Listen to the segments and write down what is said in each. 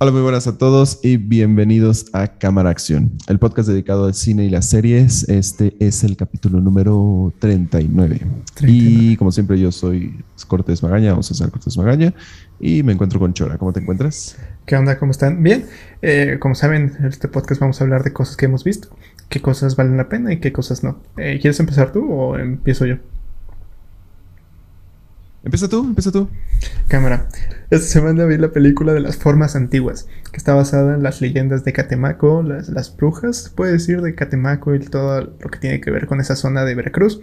Hola, muy buenas a todos y bienvenidos a Cámara Acción, el podcast dedicado al cine y las series. Este es el capítulo número 39. Y como siempre, yo soy Cortés Magaña o César Cortés Magaña y me encuentro con Chora. ¿Cómo te encuentras? ¿Qué onda? ¿Cómo están? Bien. Eh, como saben, en este podcast vamos a hablar de cosas que hemos visto, qué cosas valen la pena y qué cosas no. Eh, ¿Quieres empezar tú o empiezo yo? Empieza tú, empieza tú. Cámara. Esta semana vi la película de las formas antiguas, que está basada en las leyendas de Catemaco, las, las brujas, puede decir, de Catemaco y todo lo que tiene que ver con esa zona de Veracruz.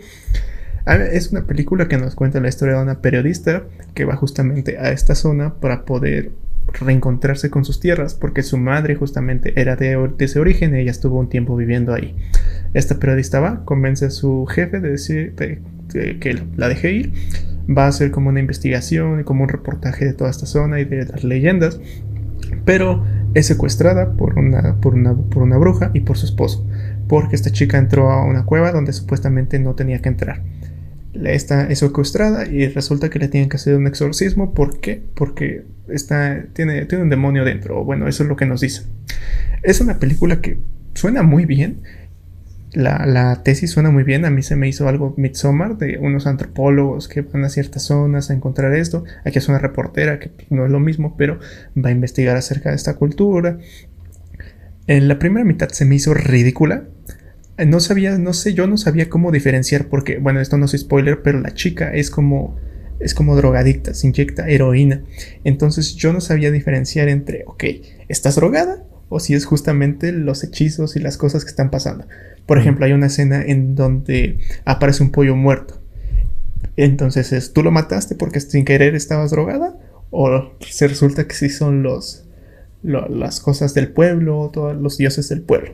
Es una película que nos cuenta la historia de una periodista que va justamente a esta zona para poder reencontrarse con sus tierras, porque su madre justamente era de, ese origen y ella estuvo un tiempo viviendo ahí. Esta periodista va, convence a su jefe de decir que la deje ir va a ser como una investigación y como un reportaje de toda esta zona y de las leyendas, pero es secuestrada por una, por una, por una bruja y por su esposo, porque esta chica entró a una cueva donde supuestamente no tenía que entrar. Esta es secuestrada y resulta que le tienen que hacer un exorcismo. ¿Por qué? Porque está, tiene, tiene un demonio dentro. Bueno, eso es lo que nos dicen. Es una película que suena muy bien la, tesis suena muy bien. A mí se me hizo algo Midsommar de unos antropólogos que van a ciertas zonas a encontrar esto. Aquí es una reportera que no es lo mismo, pero va a investigar acerca de esta cultura. En la primera mitad se me hizo ridícula. No sabía, no sé, yo no sabía cómo diferenciar porque, bueno, esto no es spoiler, pero la chica es como es como drogadicta, se inyecta heroína. Entonces yo no sabía diferenciar entre, ok, ¿estás drogada? O si es justamente los hechizos y las cosas que están pasando. Por ejemplo, hay una escena en donde aparece un pollo muerto. Entonces es, ¿tú lo mataste porque sin querer estabas drogada? ¿O se resulta que sí son los, las cosas del pueblo, todos los dioses del pueblo?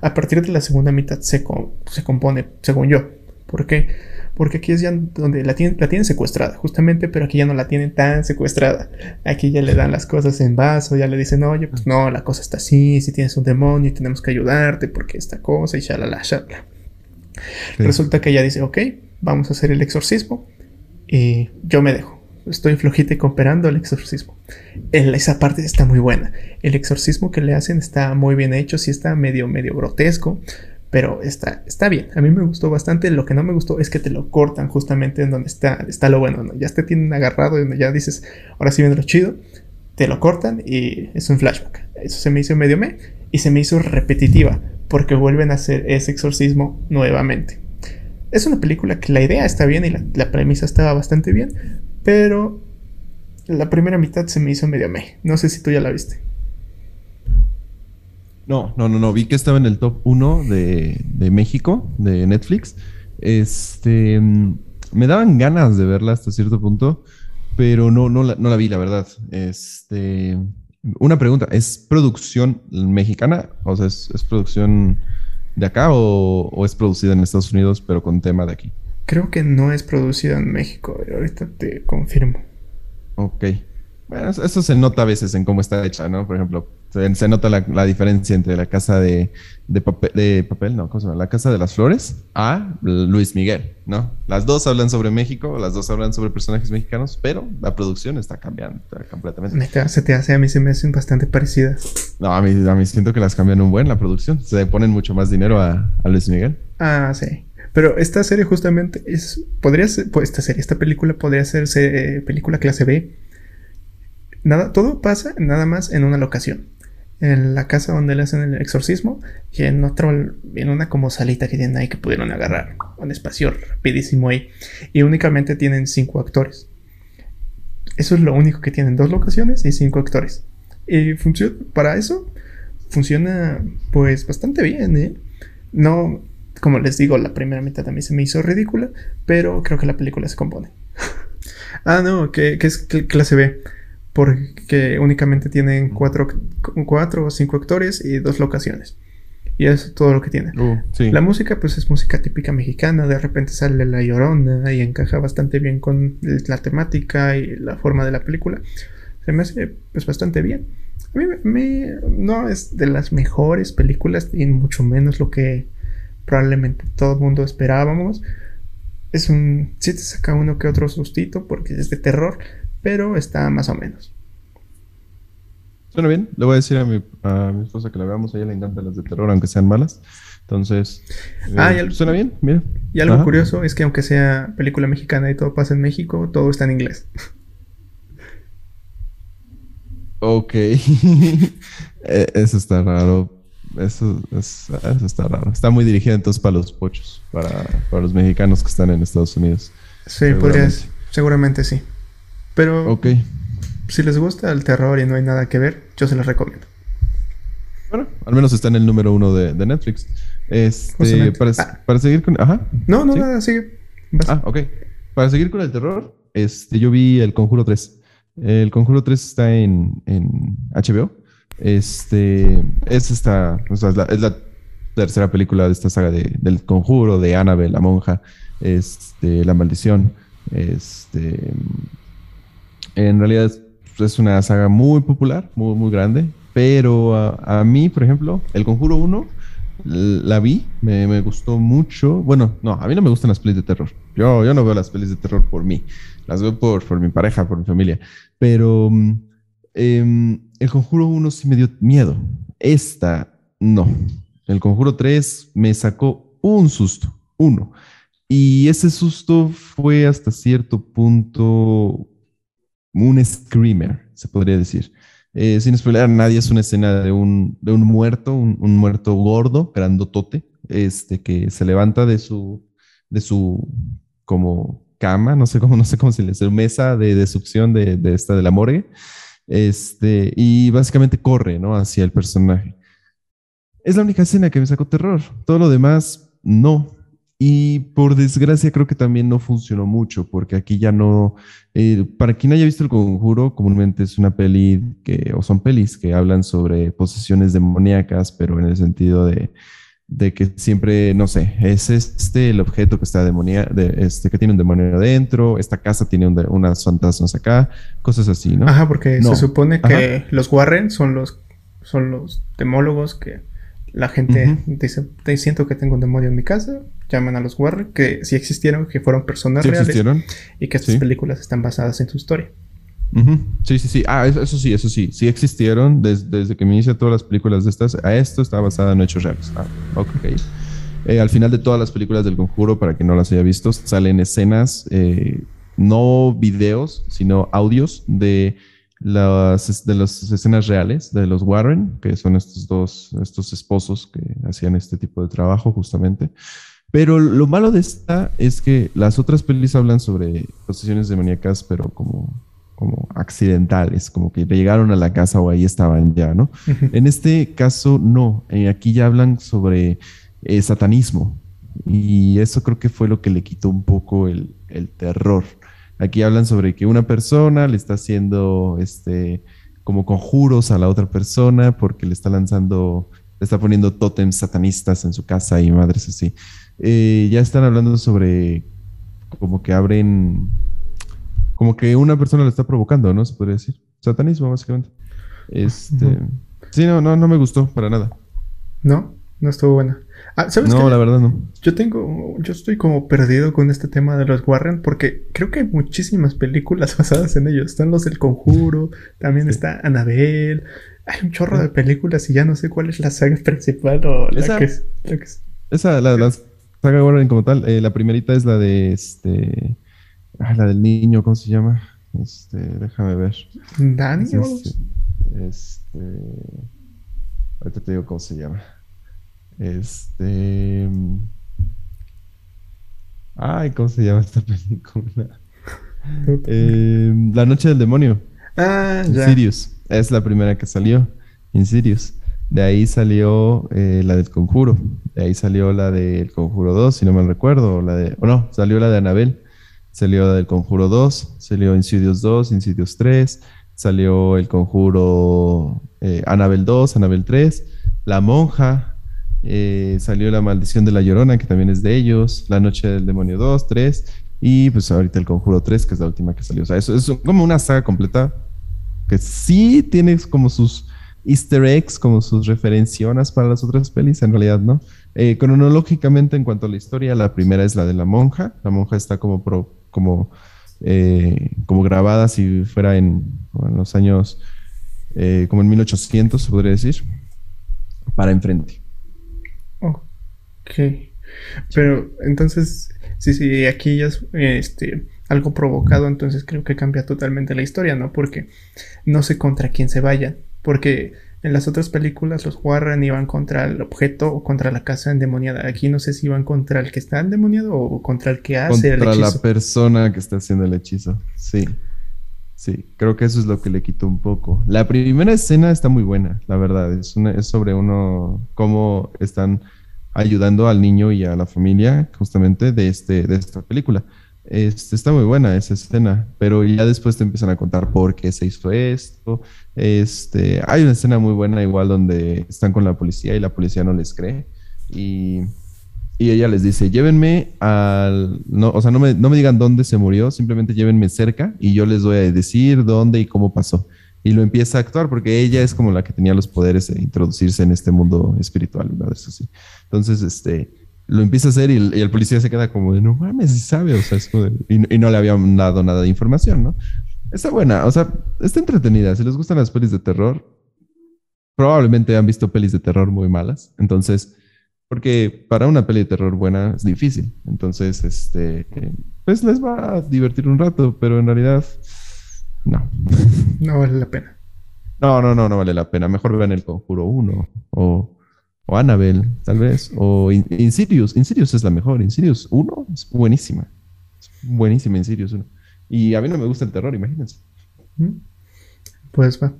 A partir de la segunda mitad se, se compone, según yo. ¿Por qué? Porque aquí es ya donde la tienen, la tienen secuestrada, justamente, pero aquí ya no la tienen tan secuestrada. Aquí ya le dan las cosas en vaso, ya le dicen, oye, pues no, la cosa está así, si tienes un demonio y tenemos que ayudarte porque esta cosa y shalala, shalala. Resulta que ella dice, ok, vamos a hacer el exorcismo y yo me dejo. Estoy flojita y cooperando el exorcismo. esa parte está muy buena. El exorcismo que le hacen está muy bien hecho, sí está medio, medio grotesco, pero está, está bien, a mí me gustó bastante. Lo que no me gustó es que te lo cortan justamente en donde está, está lo bueno. Ya te tienen agarrado y ya dices, ahora sí viene lo chido. Te lo cortan y es un flashback. Eso se me hizo medio me y se me hizo repetitiva porque vuelven a hacer ese exorcismo nuevamente. Es una película que la idea está bien y la, la premisa estaba bastante bien, pero la primera mitad se me hizo medio me. No sé si tú ya la viste. No, no, no, no. Vi que estaba en el top 1 de, México, de Netflix. Este. Me daban ganas de verla hasta cierto punto, pero no, no, la, no la vi, la verdad. Este. Una pregunta: ¿es producción mexicana? O sea, ¿es, producción de acá o, o, es producida en Estados Unidos, pero con tema de aquí? Creo que no es producida en México. Ahorita te confirmo. Ok. Bueno, eso se nota a veces en cómo está hecha, ¿no? Por ejemplo, se, nota la, diferencia entre la casa de, papel, de papel, no, ¿cómo se llama? La casa de las flores a Luis Miguel, ¿no? Las dos hablan sobre México, las dos hablan sobre personajes mexicanos, pero la producción está cambiando completamente. Se te hace, a mí se me hacen bastante parecidas. No, a mí, a mí siento que las cambian un buen la producción. Se ponen mucho más dinero a, Luis Miguel. Ah, sí. Pero esta serie justamente es, podría ser, pues esta serie, esta película podría ser eh, película clase B Nada, todo pasa nada más en una locación. En la casa donde le hacen el exorcismo y en otro, en una como salita que tienen ahí que pudieron agarrar. Un espacio rapidísimo ahí. Y únicamente tienen cinco actores. Eso es lo único que tienen, dos locaciones y cinco actores. Y funciona, para eso funciona pues bastante bien, ¿eh? No, como les digo, la primera mitad mí se me hizo ridícula, pero creo que la película se compone. ah, no, que, que es clase B porque únicamente tienen cuatro, cuatro o cinco actores y dos locaciones. Y es todo lo que tienen. Uh, la música, pues es música típica mexicana. De repente sale la llorona y encaja bastante bien con la temática y la forma de la película. Se me hace pues bastante bien. A mí no es de las mejores películas y mucho menos lo que probablemente todo el mundo esperábamos. Es un. Sí te saca uno que otro sustito porque es de terror, pero está más o menos. Suena bien. Le voy a decir a mi, a mi esposa que la veamos. A ella le encantan las de terror, aunque sean malas. Entonces, Ah, eh, y al- suena bien, mira. Y algo Ajá. curioso es que aunque sea película mexicana y todo pasa en México, todo está en inglés. Ok. Eh, eso está raro. Eso, es- eso está raro. Está muy dirigida entonces para los pochos, para, para los mexicanos que están en Estados Unidos. Sí, podrías, Seguramente. seguramente sí. Pero Ok. si les gusta el terror y no hay nada que ver, yo se los recomiendo. Bueno, al menos está en el número uno de, de Netflix. Este, para, Ah. para seguir con. Ajá. No, no, ¿Sí? nada, sigue. Vas. Ah, ok. Para seguir con el terror, este, yo vi El Conjuro 3. El Conjuro 3 está en, en HBO. Este, es esta, o sea, es la, es la tercera película de esta saga de, del Conjuro, de Annabelle, la monja, este, la maldición. Este, en realidad es, es una saga muy popular, muy, muy grande, pero a, a mí, por ejemplo, El Conjuro 1 l- la vi, me, me gustó mucho. Bueno, no, a mí no me gustan las pelis de terror. Yo, yo no veo las pelis de terror por mí, las veo por, por mi pareja, por mi familia. Pero em, El Conjuro 1 sí me dio miedo. Esta, no. El Conjuro 3 me sacó un susto, uno. Y ese susto fue hasta cierto punto un screamer, se podría decir. Eh, sin spoiler nadie, es una escena de un, de un muerto, un, un muerto gordo, grandotote, este, que se levanta de su, de su como cama, no sé cómo, no sé cómo se le dice, mesa de, de succión de, de esta de la morgue, este, y básicamente corre, ¿no? Hacia el personaje. Es la única escena que me sacó terror. Todo lo demás, no. Y por desgracia creo que también no funcionó mucho, porque aquí ya no, eh, para quien haya visto El Conjuro, comúnmente es una peli que, o son pelis que hablan sobre posesiones demoníacas, pero en el sentido de, de que siempre, no sé, es este el objeto que está demonia, de, este, que tiene un demonio adentro, esta casa tiene un unas fantasmas acá, cosas así, ¿no? Ajá, porque No. se supone que Ajá. los Warren son los, son los demólogos que la gente dice, "Te siento que tengo un demonio en mi casa, llaman a los Warren, que sí existieron, que fueron personas ¿Sí reales existieron? y que estas Sí. películas están basadas en su historia. Sí, sí, sí. Ah, eso, eso sí, eso sí. Sí existieron des- desde que me hice todas las películas de estas. A esto está basada en hechos reales. Ah, ok. Eh, al final de todas las películas del Conjuro, para quien no las haya visto, salen escenas, eh, no videos, sino audios de las, de las escenas reales de los Warren, que son estos dos, estos esposos que hacían este tipo de trabajo justamente. Pero lo malo de esta es que las otras pelis hablan sobre posesiones demoníacas, pero como, como accidentales, como que llegaron a la casa o ahí estaban ya, ¿no? En este caso, no. Eh, aquí ya hablan sobre eh, satanismo. Y eso creo que fue lo que le quitó un poco el, el terror. Aquí hablan sobre que una persona le está haciendo este como conjuros a la otra persona porque le está lanzando, le está poniendo tótems satanistas en su casa y madres así. Eh, ya están hablando sobre como que abren, como que una persona lo está provocando, ¿no? Se podría decir. Satanismo, básicamente. Este, sí, no, no, no me gustó para nada. ¿No? No estuvo buena. Ah, ¿sabes No, qué? la verdad no. Yo tengo, yo estoy como perdido con este tema de los Warren porque creo que hay muchísimas películas basadas en ellos. Están los del Conjuro, también Sí. está Annabelle. Hay un chorro de películas y ya no sé cuál es la saga principal o la Esa- que es. la que es- Esa, la, la saga Warren como tal, eh, la primerita es la de este, ah, la del niño, ¿cómo se llama? Este, déjame ver. Así. Este, este, ahorita te digo cómo se llama. Este, ay, ¿cómo se llama esta película? Eh, la noche del demonio. Ah, ya. Insidious. Es la primera que salió. Insidious. De ahí salió eh, la del Conjuro. De ahí salió la del Conjuro 2, si no me recuerdo. La de, o no, salió la de Anabel. Salió la del Conjuro 2. Salió Insidious 2, Insidious 3. Salió el Conjuro eh, Anabel 2, Anabel 3. La Monja. eh, salió La Maldición de la Llorona, que también es de ellos. La Noche del Demonio 2, 3. Y pues ahorita el Conjuro 3, que es la última que salió. O sea, eso es como una saga completa que sí tiene como sus easter eggs, como sus referencias para las otras pelis, en realidad no. Eh, cronológicamente, en cuanto a la historia, la primera es la de la monja. La monja está como, pro- como, eh, como grabada si fuera en, los años eh, como en 1800, se podría decir, para enfrente. Ok. Pero entonces, sí, sí, aquí ya es este, algo provocado, entonces creo que cambia totalmente la historia, ¿no? Porque no sé contra quién se vayan. Porque en las otras películas los Warren iban contra el objeto o contra la casa endemoniada. Aquí no sé si iban contra el que está endemoniado o contra el que hace el hechizo. Contra la persona que está haciendo el hechizo, sí. Sí, creo que eso es lo que le quitó un poco. La primera escena está muy buena, la verdad. Es, es sobre uno, cómo están ayudando al niño y a la familia justamente de, este, de esta película. Este, está muy buena esa escena, pero ya después te empiezan a contar por qué se hizo esto. Este, hay una escena muy buena igual donde están con la policía y la policía no les cree y, y ella les dice, llévenme al, no, o sea, no me, no me digan dónde se murió, simplemente llévenme cerca y yo les voy a decir dónde y cómo pasó. Y lo empieza a actuar porque ella es como la que tenía los poderes de introducirse en este mundo espiritual, ¿no? Eso sí. Entonces, este, lo empieza a hacer y el, policía se queda como de, no mames, si sabe, o sea, y, no le habían dado nada de información, ¿no? Está buena, o sea, está entretenida. Si les gustan las pelis de terror, probablemente han visto pelis de terror muy malas. Entonces, porque para una peli de terror buena es difícil. Entonces, este, pues les va a divertir un rato, pero en realidad, no. No vale la pena. No, no, no, no vale la pena. Mejor vean el Conjuro 1 o o Annabelle, tal vez. O Insidious. Insidious es la mejor. Insidious 1 es buenísima. Es buenísima Insidious 1. Y a mí no me gusta el terror, imagínense. Pues va.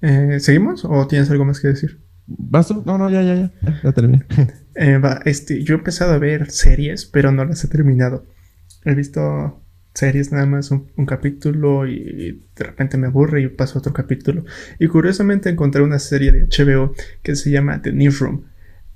Eh, ¿Seguimos o tienes algo más que decir? ¿Vas tú? No, no, ya, ya, ya. Ya, terminé. Eh, va, este, yo he empezado a ver series, pero no las he terminado. He visto series nada más un, capítulo y de repente me aburre y paso a otro capítulo. Y curiosamente encontré una serie de HBO que se llama The Newsroom.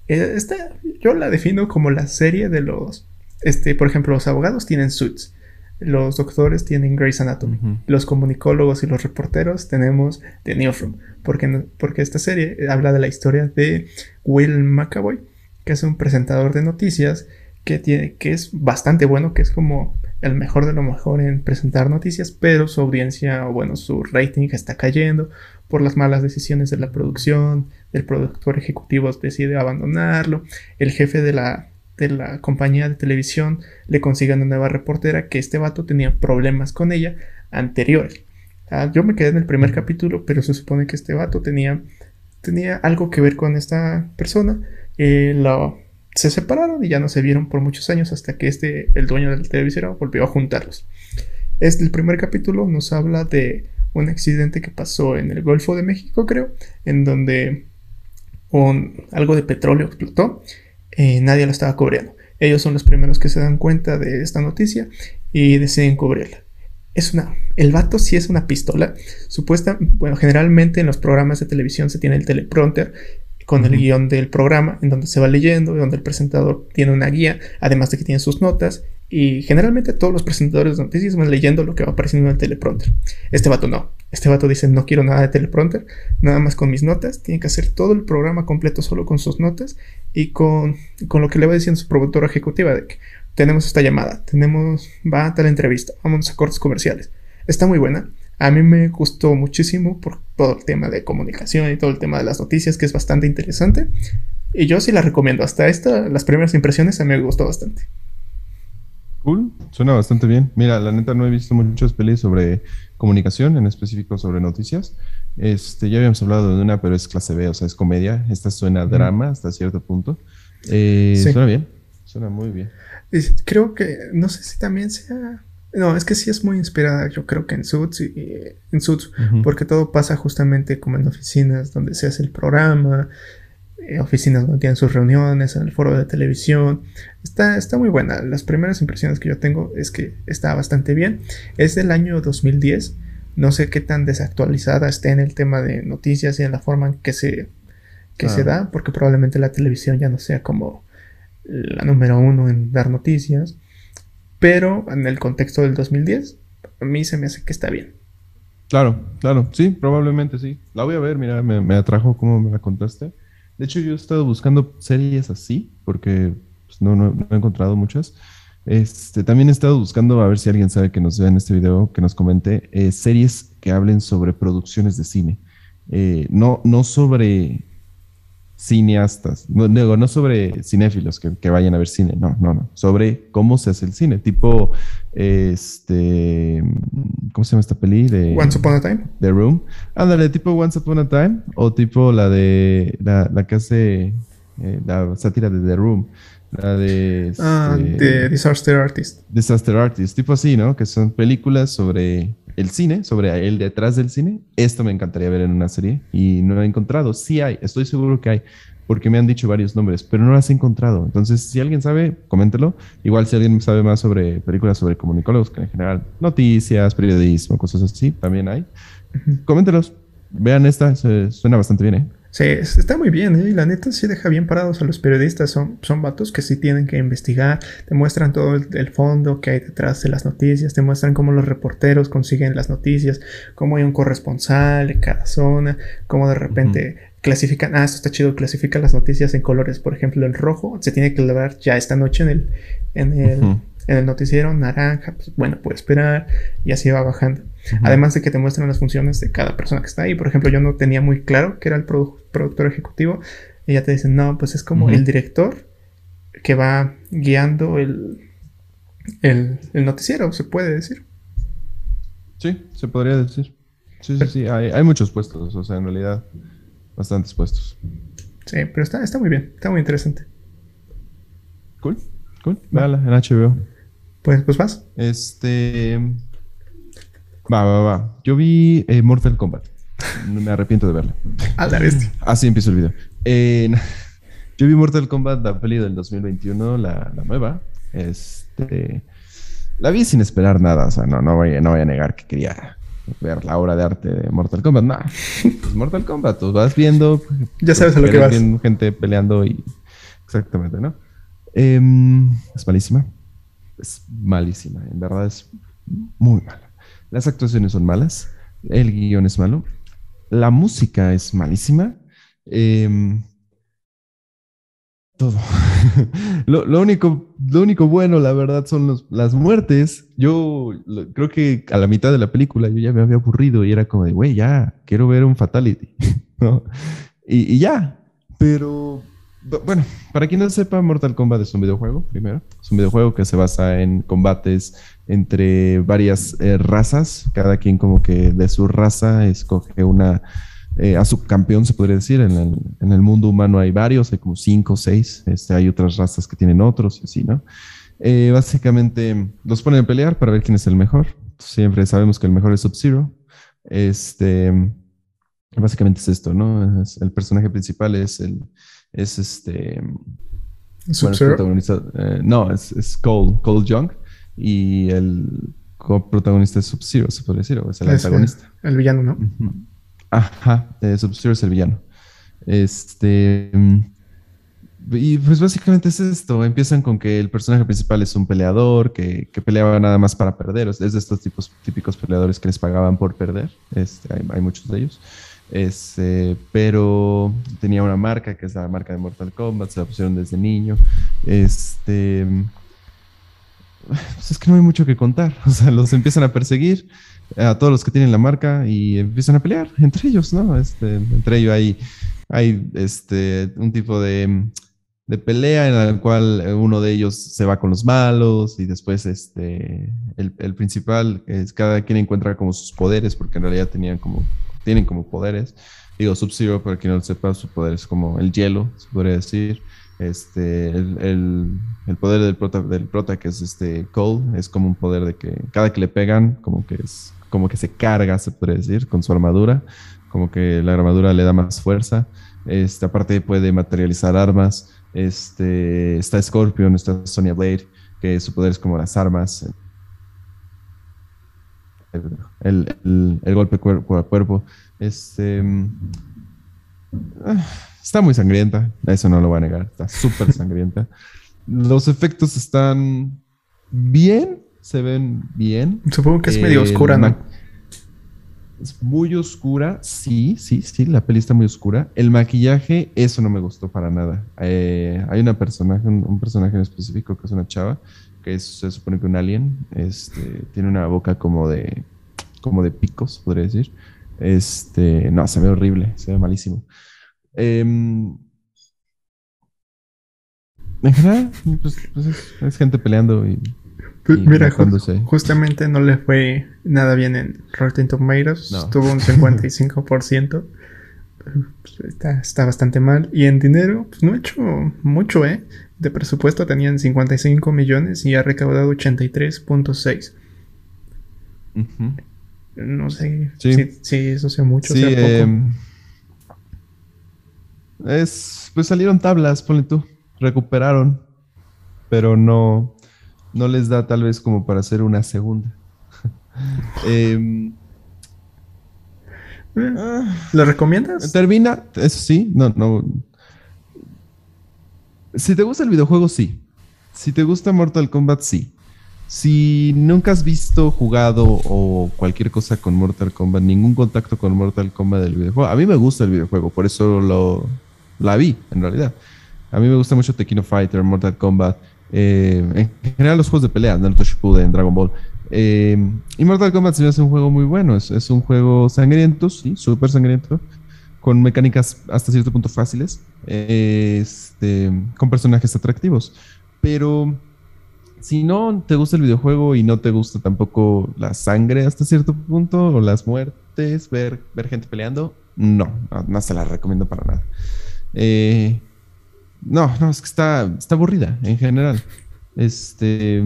Eh, esta yo la defino como la serie de los, este, por ejemplo, los abogados tienen Suits. Los doctores tienen Grey's Anatomy. Los comunicólogos y los reporteros tenemos The Newsroom. Porque, porque esta serie habla de la historia de Will McAvoy, que es un presentador de noticias que, tiene, que es bastante bueno, que es como el mejor de lo mejor en presentar noticias, pero su audiencia o bueno, su rating está cayendo por las malas decisiones de la producción, el productor ejecutivo decide abandonarlo, el jefe de la, de la compañía de televisión le consigue una nueva reportera que este vato tenía problemas con ella anteriores. Ah, yo me quedé en el primer capítulo, pero se supone que este vato tenía, tenía algo que ver con esta persona. Eh, se separaron y ya no se vieron por muchos años hasta que este, el dueño del televisor, volvió a juntarlos. Este, el primer capítulo nos habla de un accidente que pasó en el Golfo de México, creo, en donde un, algo de petróleo explotó, y nadie lo estaba cubriendo. Ellos son los primeros que se dan cuenta de esta noticia y deciden cubrirla. Es una, el vato sí es una pistola. Supuesta, bueno, generalmente en los programas de televisión se tiene el teleprompter con el guion del programa, en donde se va leyendo, donde el presentador tiene una guía, además de que tiene sus notas, y generalmente todos los presentadores de noticias van leyendo lo que va apareciendo en el teleprompter. Este vato no. Este vato dice, no quiero nada de teleprompter, nada más con mis notas. Tiene que hacer todo el programa completo solo con sus notas y con, con lo que le va diciendo su productora ejecutiva de que tenemos esta llamada, tenemos, va a tal entrevista, vamos a cortes comerciales. Está muy buena. A mí me gustó muchísimo por todo el tema de comunicación y todo el tema de las noticias, que es bastante interesante. Y yo sí la recomiendo. Hasta esta, las primeras impresiones a mí me gustó bastante. Cool, suena bastante bien. Mira, la neta no he visto muchas pelis sobre comunicación, en específico sobre noticias. Este, ya habíamos hablado de una, pero es clase B, o sea, es comedia. Esta suena drama hasta cierto punto. Eh, suena bien, suena muy bien. Creo que, no sé si también sea no, es que sí es muy inspirada, yo creo que en Suits, y, en Suits porque todo pasa justamente como en oficinas donde se hace el programa, eh, oficinas donde tienen sus reuniones, en el foro de televisión. Está, está muy buena. Las primeras impresiones que yo tengo es que está bastante bien. Es del año 2010. No sé qué tan desactualizada esté en el tema de noticias y en la forma en que se, que se da, porque probablemente la televisión ya no sea como la número uno en dar noticias. Pero en el contexto del 2010, a mí se me hace que está bien. Claro, claro, sí, probablemente sí. La voy a ver, mira, me, atrajo como me la contaste. De hecho, yo he estado buscando series así, porque pues, no, no, he encontrado muchas. Este, también he estado buscando, a ver si alguien sabe que nos vea en este video, que nos comente, eh, series que hablen sobre producciones de cine. eh, no, no sobre cineastas, no, digo, no sobre cinéfilos que, vayan a ver cine, no, no, no, sobre cómo se hace el cine, tipo, este, ¿cómo se llama esta peli? De, Once Upon a Time. The Room. Ándale, tipo Once Upon a Time, o tipo la de, la, la que hace eh, la sátira de The Room. La de. Ah, este, de Disaster Artist. Disaster Artist, tipo así, ¿no? Que son películas sobre el cine, sobre el detrás del cine. Esto me encantaría ver en una serie y no lo he encontrado. Sí hay, estoy seguro que hay, porque me han dicho varios nombres, pero no las he encontrado. Entonces, si alguien sabe, coméntelo. Igual si alguien sabe más sobre películas sobre comunicólogos, que en general noticias, periodismo, cosas así, también hay. Coméntelos. Vean esta, suena bastante bien, ¿eh? Sí, está muy bien, ¿eh? la neta sí deja bien parados a los periodistas. Son, son vatos que sí tienen que investigar, te muestran todo el, fondo que hay detrás de las noticias, te muestran cómo los reporteros consiguen las noticias, cómo hay un corresponsal en cada zona, cómo de repente clasifican, ah, esto está chido, clasifican las noticias en colores. Por ejemplo, el rojo se tiene que ver ya esta noche en el, en el, en el noticiero, naranja, pues bueno, puede esperar y así va bajando. Además de que te muestran las funciones de cada persona que está ahí. Por ejemplo, yo no tenía muy claro que era el productor ejecutivo. Y ya te dicen, no, pues es como el director que va guiando el, el, noticiero, se puede decir. Sí, se podría decir. Sí, sí, sí. Hay, muchos puestos, o sea, en realidad, bastantes puestos. Sí, pero está, está muy bien, está muy interesante. Cool, cool. Véala en HBO. Pues, pues vas. Este. Va, va, va. Yo vi eh, Mortal Kombat. Me arrepiento de verla. A la bestia. Así empiezo el video. Eh, yo vi Mortal Kombat, la peli del 2021, la, la, nueva. Este, la vi sin esperar nada. O sea, no, no, voy, no voy a negar que quería ver la obra de arte de Mortal Kombat. No, pues Mortal Kombat, tú vas viendo. Ya sabes a lo que vas. Gente peleando y. Exactamente, ¿no? Em, es malísima. Es malísima. En verdad es muy mala. Las actuaciones son malas, el guion es malo, la música es malísima. Em, todo. lo, único, lo único bueno, la verdad, son las muertes. Yo creo que a la mitad de la película yo ya me había aburrido y era como de, güey, ya, quiero ver un fatality. y, y, ya. Pero bueno, para quien no sepa, Mortal Kombat es un videojuego, primero. Es un videojuego que se basa en combates entre varias eh, razas. Cada quien como que de su raza escoge una... Eh, a su campeón, se podría decir. En el, en el, mundo humano hay varios, hay como cinco o seis. Este, hay otras razas que tienen otros y así, ¿no? Eh, básicamente los ponen a pelear para ver quién es el mejor. Siempre sabemos que el mejor es Sub-Zero. Este, básicamente es esto, ¿no? el personaje principal es el es este. Eh, no, es, es, Cole, Cole Young. Y el protagonista es Sub-Zero, se podría decir, o es el antagonista. El villano, ¿no? Ajá, eh, Sub-Zero es el villano. Este. Y pues básicamente es esto. Empiezan con que el personaje principal es un peleador que, que peleaba nada más para perder. Es de estos tipos típicos peleadores que les pagaban por perder. Este, hay, hay muchos de ellos. Este, pero tenía una marca que es la marca de Mortal Kombat, se la pusieron desde niño. Este, pues es que no hay mucho que contar. O sea, los empiezan a perseguir a todos los que tienen la marca y empiezan a pelear entre ellos, ¿no? Este, entre ellos hay, hay este, un tipo de, de pelea en la cual uno de ellos se va con los malos y después este, el, el principal es cada quien encuentra como sus poderes porque en realidad tenían como tienen como poderes. Digo, Sub-Zero, para quien no lo sepa, su poder es como el hielo, se podría decir. Este, el, el, poder del prota, del prota, que es este Cole, es como un poder de que cada que le pegan, como que es como que se carga, se podría decir, con su armadura, como que la armadura le da más fuerza. Este, aparte puede materializar armas. Este, está Scorpion, está Sonya Blade, que su poder es como las armas el, golpe cuerpo a cuerpo. Este, ah, está muy sangrienta, eso no lo voy a negar, está súper sangrienta. Los efectos están bien, se ven bien. Supongo que es medio oscura, ¿no? Es muy oscura, sí, sí, sí, la peli está muy oscura. El maquillaje, eso no me gustó para nada. Eh, hay una personaje, un, personaje en específico que es una chava, que se supone que un alien, este, tiene una boca como de, como de picos, podría decir. Este, no, se ve horrible, se ve malísimo. Em, en general, pues, pues es, gente peleando y. Pues mira, justamente no le fue nada bien en Rotten Tomatoes. Tuvo un 55%. Pues, está, está, bastante mal. Y en dinero, pues no ha hecho mucho, ¿eh? De presupuesto tenían 55 millones y ha recaudado 83.6. No sé si, eso sea mucho o sea poco. Em, es, pues salieron tablas, ponle tú. Recuperaron. Pero no, no les da tal vez como para hacer una segunda. eh, ¿Lo recomiendas? Termina, eso sí, no, no. Si te gusta el videojuego, sí. Si te gusta Mortal Kombat, sí. Si nunca has visto, jugado o cualquier cosa con Mortal Kombat, ningún contacto con Mortal Kombat del videojuego, a mí me gusta el videojuego, por eso lo la vi, en realidad. A mí me gusta mucho Tekken Fighter, Mortal Kombat, eh, en general los juegos de pelea, Naruto Shippuden, Dragon Ball. Eh, y Mortal Kombat se me hace un juego muy bueno. Es, un juego sangriento, sí, súper sangriento. Con mecánicas hasta cierto punto fáciles. Este, con personajes atractivos. Pero si no te gusta el videojuego y no te gusta tampoco la sangre hasta cierto punto, o las muertes, ver, ver gente peleando, no, no, se la recomiendo para nada. Eh, no, no, es que está, está aburrida en general. Este,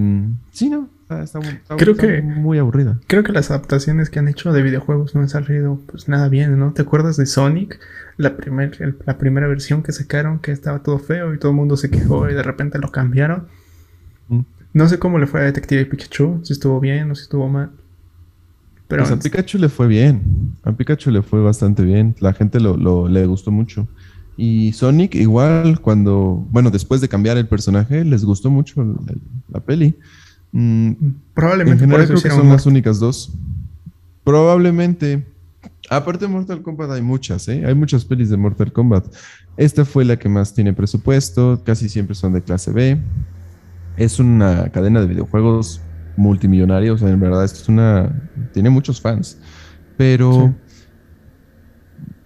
sí, no, está, creo que, muy aburrida. Creo que las adaptaciones que han hecho de videojuegos no han salido pues nada bien, ¿no? ¿Te acuerdas de Sonic? La, primer, la primera versión que sacaron que estaba todo feo y todo el mundo se quejó y de repente lo cambiaron. Mm. No sé cómo le fue a Detective Pikachu, si estuvo bien o si estuvo mal. Pero pues a Pikachu le fue bien. A Pikachu le fue bastante bien. La gente lo, lo, le gustó mucho. Y Sonic igual cuando, bueno, después de cambiar el personaje, les gustó mucho la peli. Mm, Probablemente en creo que son las únicas dos. Probablemente. Aparte de Mortal Kombat hay muchas, ¿eh? Hay muchas pelis de Mortal Kombat. Esta fue la que más tiene presupuesto, casi siempre son de clase B. Es una cadena de videojuegos multimillonaria, o sea, en verdad es una... tiene muchos fans, pero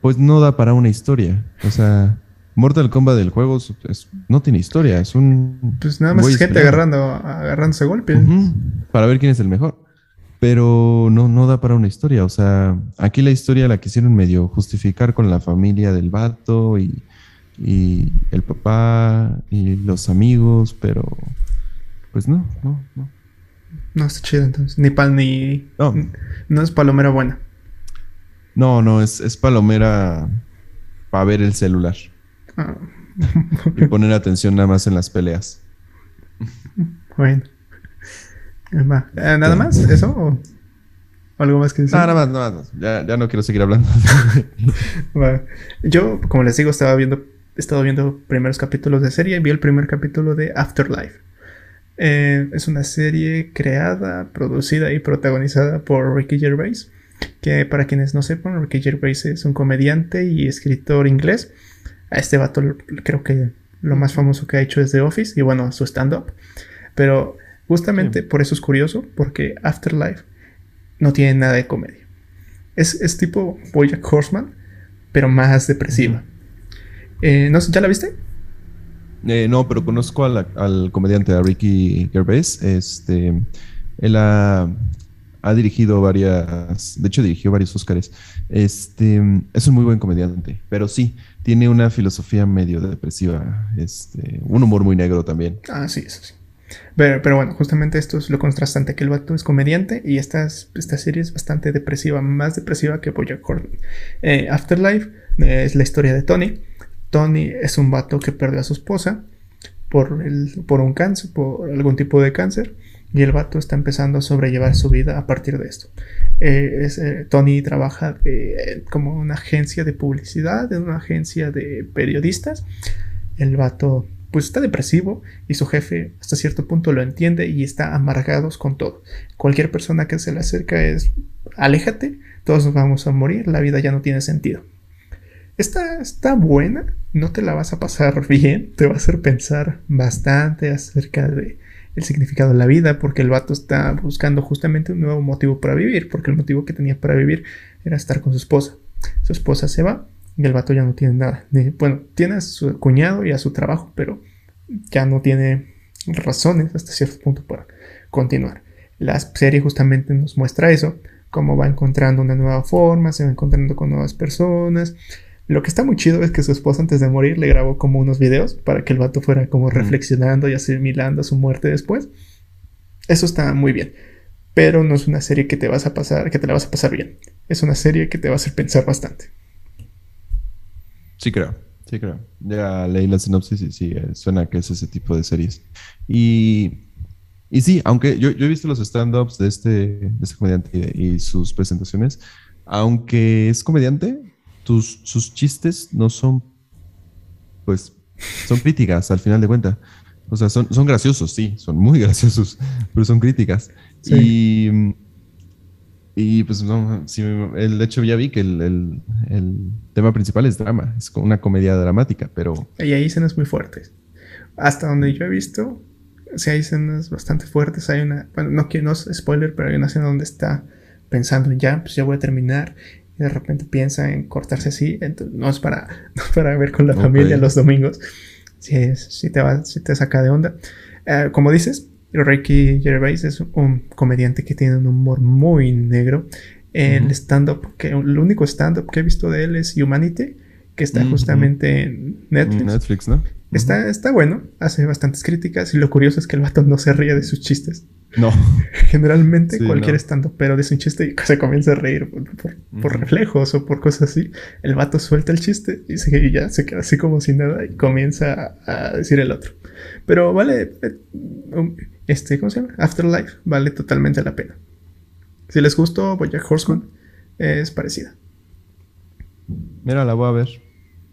pues no da para una historia. O sea, Mortal Kombat del juego no tiene historia, es un... Pues nada más gente agarrando, agarrándose golpes. para ver quién es el mejor. Pero no, no da para una historia. O sea, aquí la historia la quisieron medio justificar con la familia del vato y, y el papá y los amigos, pero pues no, no, no. No está chido entonces. Ni pal ni. No. No es palomera buena. No, no, es, es palomera para ver el celular. Ah. y poner atención nada más en las peleas. Bueno. Eh, ¿Nada más? ¿Eso? ¿O algo más que decir? nada más, nada más. Ya, ya no quiero seguir hablando. Yo, como les digo, estaba viendo, he estado viendo primeros capítulos de serie. Vi el primer capítulo de Afterlife. Eh, es una serie creada, producida y protagonizada por Ricky Gervais. Que para quienes no sepan, Ricky Gervais es un comediante y escritor inglés a este vato creo que lo más famoso que ha hecho es The Office y bueno, su stand-up. Pero justamente por eso es curioso, porque Afterlife no tiene nada de comedia. Es, es tipo Bojack Horseman, pero más depresiva. Eh, ¿no, ¿Ya la viste? Eh, no, pero conozco al comediante, a Ricky Gervais. Este, él ha, ha, dirigido varias, de hecho dirigió varios Oscars. Este, es un muy buen comediante, pero sí, tiene una filosofía medio depresiva, este, un humor muy negro también. Ah, sí, eso sí. Pero, pero, bueno, justamente esto es lo contrastante, que el vato es comediante y esta, esta serie es bastante depresiva, más depresiva que Bojack Horseman. Eh, Afterlife eh, es la historia de Tony. Tony es un vato que perdió a su esposa por, el, por un cáncer, por algún tipo de cáncer, y el vato está empezando a sobrellevar su vida a partir de esto. Eh, eh, Tony trabaja como una agencia de publicidad, en una agencia de periodistas. El vato pues está depresivo y su jefe hasta cierto punto lo entiende y está amargados con todo. Cualquier persona que se le acerca es aléjate, todos vamos a morir, la vida ya no tiene sentido. Está, está buena, no te la vas a pasar bien, te va a hacer pensar bastante acerca de el significado de la vida, porque el vato está buscando justamente un nuevo motivo para vivir, porque el motivo que tenía para vivir era estar con su esposa. Su esposa se va y el vato ya no tiene nada. Bueno, tiene a su cuñado y a su trabajo, pero ya no tiene razones hasta cierto punto para continuar. La serie justamente nos muestra eso, cómo va encontrando una nueva forma, se va encontrando con nuevas personas. Lo que está muy chido es que su esposa antes de morir le grabó como unos videos para que el vato fuera como reflexionando y asimilando su muerte después. Eso está muy bien. Pero no es una serie que te vas a pasar, que te la vas a pasar bien. Es una serie que te va a hacer pensar bastante. Sí, creo. Sí, creo. Ya leí la sinopsis y sí, eh, suena que es ese tipo de series. Y, y sí, aunque yo, yo he visto los stand-ups de este, de este comediante y, sus presentaciones, aunque es comediante, tus, sus chistes no son, pues, son críticas al final de cuentas. O sea, son, son graciosos, sí, son muy graciosos, pero son críticas. Y y pues no, sí, el, de hecho ya vi que el, tema principal es drama, es una comedia dramática, pero... Y hay escenas muy fuertes. Hasta donde yo he visto, sí hay escenas bastante fuertes. Hay una, bueno, no quiero, no es spoiler, pero hay una escena donde está pensando, ya, pues ya voy a terminar. Y de repente piensa en cortarse así. Entonces, no es para, para ver con la familia los domingos. Sí, sí, te va, sí te saca de onda. Eh, como dices, Ricky Gervais es un comediante que tiene un humor muy negro. El stand-up, que el único stand-up que he visto de él es Humanity, que está justamente en Netflix. Netflix, ¿no? Está, está bueno, hace bastantes críticas y lo curioso es que el vato no se ríe de sus chistes. No. Generalmente cualquier stand-up, pero de su chiste y se comienza a reír por, reflejos o por cosas así. El vato suelta el chiste y, se, y ya se queda así como sin nada y comienza a decir el otro. Pero vale, eh, um, este, ¿cómo se llama? Afterlife vale totalmente la pena. Si les gustó Bojack Horseman, es parecida. Mira, la voy a ver.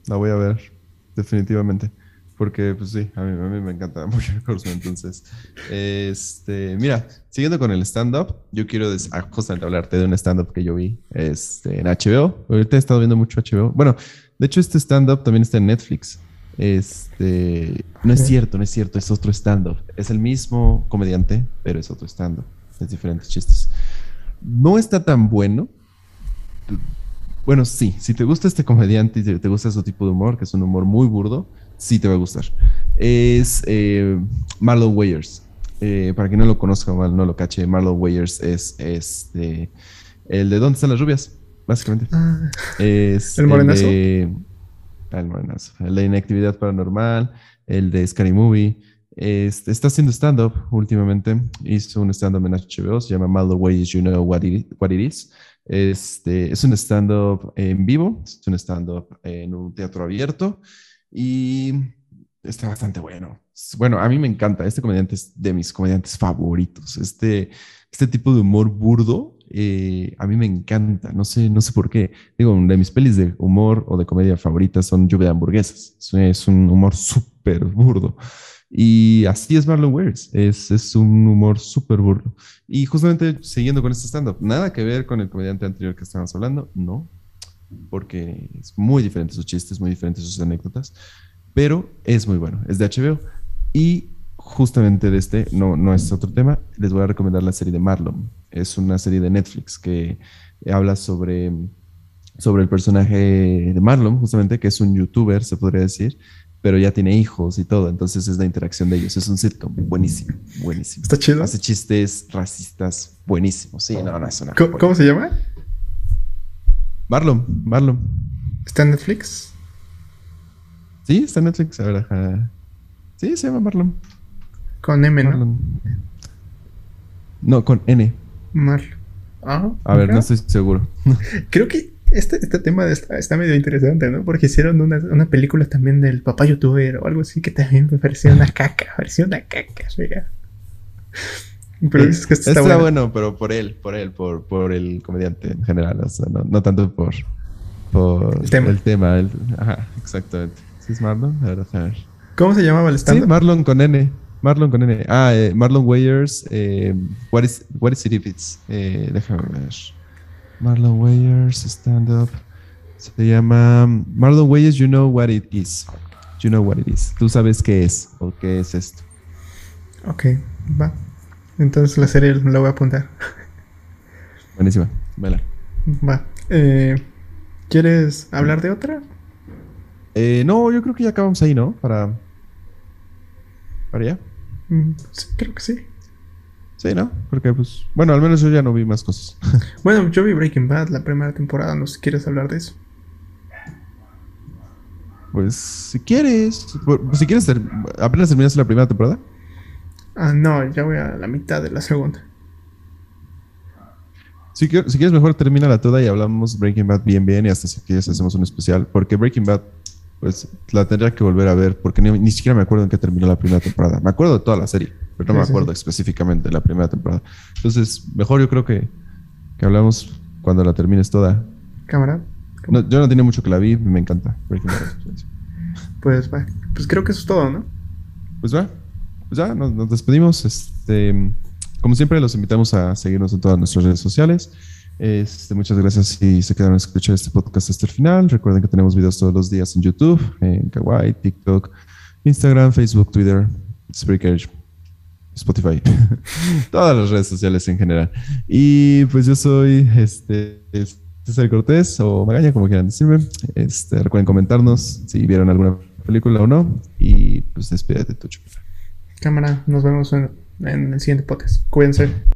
La voy a ver, definitivamente. Porque, pues sí, a mí, a mí me encanta Bojack Horseman. Entonces, este, mira, siguiendo con el stand-up, yo quiero ah, justamente hablarte de un stand-up que yo vi este, en HBO. Ahorita he estado viendo mucho HBO. Bueno, de hecho, este stand-up también está en Netflix. Este, no es cierto, no es cierto, es otro stand-up. Es el mismo comediante, pero es otro stand-up. Es diferentes chistes. No está tan bueno. Bueno, sí, si te gusta este comediante y te gusta su tipo de humor, que es un humor muy burdo, sí te va a gustar. Es eh, Marlon Wayers. Eh, para quien no lo conozca o no lo cache, Marlon Wayers es este, el de ¿Dónde están las rubias? Básicamente. Ah. es el morenazo. El de Inactividad Paranormal, el de Scary Movie. Este, está haciendo stand-up últimamente. Hizo un stand-up en HBO, se llama Malo Ways You Know What It, what it Is. Este, es un stand-up en vivo, es un stand-up en un teatro abierto y está bastante bueno. Bueno, a mí me encanta. Este comediante es de mis comediantes favoritos. Este, este tipo de humor burdo eh, a mí me encanta, no sé, no sé por qué. Digo, de mis pelis de humor o de comedia favoritas son Lluvia de hamburguesas. Es un humor súper burdo. Y así es Marlon Wares, es, es un humor súper burdo. Y justamente siguiendo con este stand-up, nada que ver con el comediante anterior que estábamos hablando, no, porque es muy diferente sus chistes, muy diferentes sus anécdotas, pero es muy bueno, es de HBO. Y justamente de este, no, no es otro tema, les voy a recomendar la serie de Marlon. Es una serie de Netflix que habla sobre, sobre el personaje de Marlon, justamente, que es un youtuber, se podría decir, pero ya tiene hijos y todo, entonces es la interacción de ellos. Es un sitcom buenísimo, buenísimo. ¿Está chido? Hace chistes racistas buenísimos. Sí, no, no, es una. ¿Cómo, se llama? Marlon, Marlon. ¿Está en Netflix? Sí, está en Netflix. A ver, Sí, se llama Marlon. Con M, ¿no? No, con N. Mar. Ah, a ver, no estoy seguro. Creo que este, este tema está, medio interesante, ¿no? Porque hicieron una, una, película también del papá youtuber o algo así que también me pareció una caca, pareció una caca, mira. Pero es que esto está, bueno. pero por él, por él, por, por el comediante en general, o sea, no, no tanto por, por el tema. El tema ajá, exactamente. ¿Sí es Marlon? A ver, a ver. ¿Cómo se llamaba el stand Sí, Marlon con N. Marlon con N. Ah, eh, Marlon Wayers. Eh, what, is, what is it if it's? Eh, déjame ver. Marlon Wayers, stand up. Se llama Marlon Wayers, you know what it is. You know what it is. Tú sabes qué es o qué es esto. Ok, va. Entonces la serie la voy a apuntar. Buenísima, vela. Va. Eh, ¿Quieres hablar de otra? Eh, no, yo creo que ya acabamos ahí, ¿no? Para. ¿Para allá? Mm, sí, creo que sí. Sí, ¿no? Porque, pues. Bueno, al menos yo ya no vi más cosas. bueno, yo vi Breaking Bad la primera temporada. No sé si quieres hablar de eso. Pues, si quieres. Si quieres, ¿apenas terminaste la primera temporada? Ah, no, ya voy a la mitad de la segunda. Si, si quieres, mejor termina la toda y hablamos Breaking Bad bien, bien. Y hasta si quieres, hacemos un especial. Porque Breaking Bad pues la tendría que volver a ver porque ni, siquiera me acuerdo en qué terminó la primera temporada. Me acuerdo de toda la serie, pero no me acuerdo específicamente de la primera temporada. Entonces, mejor yo creo que, que hablamos cuando la termines toda. Cámara. yo no tenía mucho que la vi, me encanta. pues va, pues creo que eso es todo, ¿no? Pues va, pues ya, nos, nos despedimos. Este, como siempre, los invitamos a seguirnos en todas nuestras redes sociales. Este, muchas gracias si se quedaron a escuchar este podcast hasta el final. Recuerden que tenemos videos todos los días en YouTube, en Kawaii, TikTok, Instagram, Facebook, Twitter, Spreaker, Spotify, todas las redes sociales en general. Y pues yo soy este, César Cortés o Magaña, como quieran decirme. Este, recuerden comentarnos si vieron alguna película o no. Y pues despídete, Tucho. Cámara, nos vemos en, en el siguiente podcast. Cuídense.